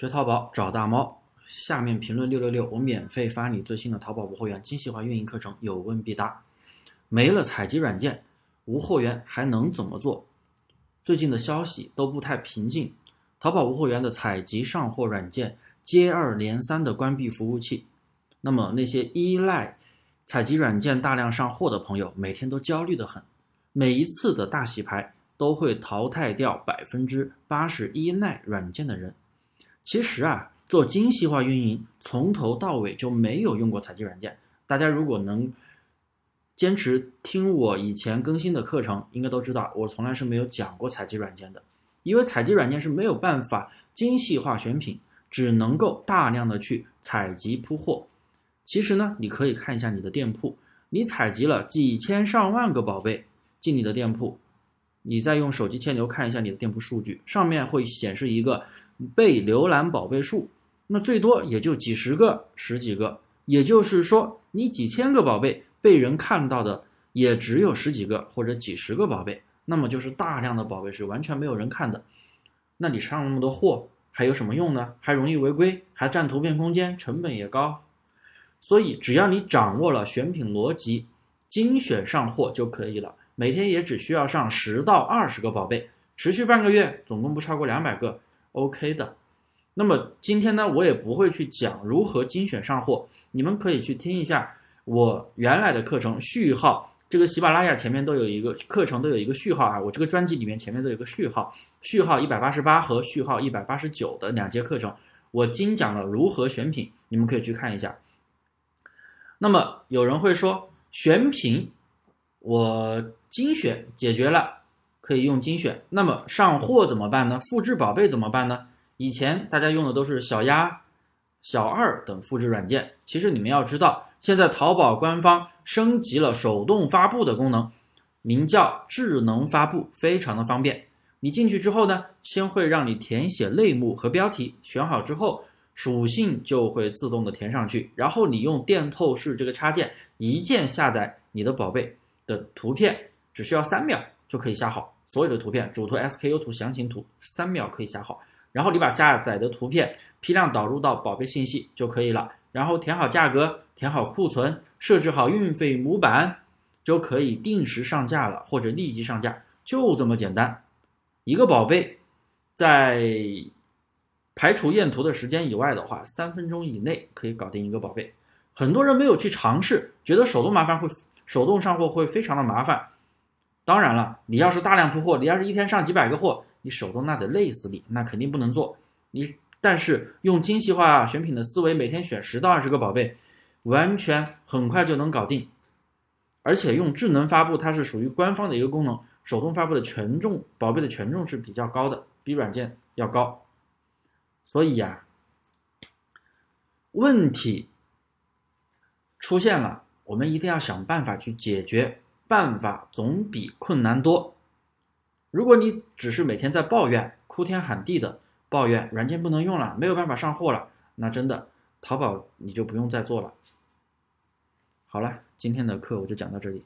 学淘宝找大猫，下面评论六六六，我免费发你最新的淘宝无货源精细化运营课程，有问必答。没了采集软件，无货源还能怎么做？最近的消息都不太平静，淘宝无货源的采集上货软件接二连三的关闭服务器，那么那些依赖采集软件大量上货的朋友，每天都焦虑的很，每一次的大洗牌都会淘汰掉百分之八十依赖软件的人。其实啊，做精细化运营，从头到尾就没有用过采集软件。大家如果能坚持听我以前更新的课程，应该都知道，我从来是没有讲过采集软件的。因为采集软件是没有办法精细化选品，只能够大量的去采集铺货。其实呢，你可以看一下你的店铺，你采集了几千上万个宝贝进你的店铺，你再用手机牵牛看一下你的店铺数据，上面会显示一个。被浏览宝贝数，那最多也就几十个、十几个，也就是说，你几千个宝贝被人看到的也只有十几个或者几十个宝贝，那么就是大量的宝贝是完全没有人看的。那你上那么多货还有什么用呢？还容易违规，还占图片空间，成本也高。所以，只要你掌握了选品逻辑，精选上货就可以了。每天也只需要上十到二十个宝贝，持续半个月，总共不超过两百个。OK 的，那么今天呢，我也不会去讲如何精选上货，你们可以去听一下我原来的课程序号，这个喜马拉雅前面都有一个课程都有一个序号啊，我这个专辑里面前面都有个序号，序号一百八十八和序号一百八十九的两节课程，我精讲了如何选品，你们可以去看一下。那么有人会说选品，我精选解决了。可以用精选，那么上货怎么办呢？复制宝贝怎么办呢？以前大家用的都是小鸭、小二等复制软件，其实你们要知道，现在淘宝官方升级了手动发布的功能，名叫智能发布，非常的方便。你进去之后呢，先会让你填写类目和标题，选好之后，属性就会自动的填上去，然后你用电透视这个插件一键下载你的宝贝的图片，只需要三秒就可以下好。所有的图片，主图、SKU 图、详情图，三秒可以下好。然后你把下载的图片批量导入到宝贝信息就可以了。然后填好价格，填好库存，设置好运费模板，就可以定时上架了，或者立即上架，就这么简单。一个宝贝在排除验图的时间以外的话，三分钟以内可以搞定一个宝贝。很多人没有去尝试，觉得手动麻烦会手动上货会非常的麻烦。当然了，你要是大量铺货，你要是一天上几百个货，你手动那得累死你，那肯定不能做。你但是用精细化选品的思维，每天选十到二十个宝贝，完全很快就能搞定。而且用智能发布，它是属于官方的一个功能，手动发布的权重，宝贝的权重是比较高的，比软件要高。所以呀，问题出现了，我们一定要想办法去解决。办法总比困难多。如果你只是每天在抱怨、哭天喊地的抱怨软件不能用了，没有办法上货了，那真的淘宝你就不用再做了。好了，今天的课我就讲到这里。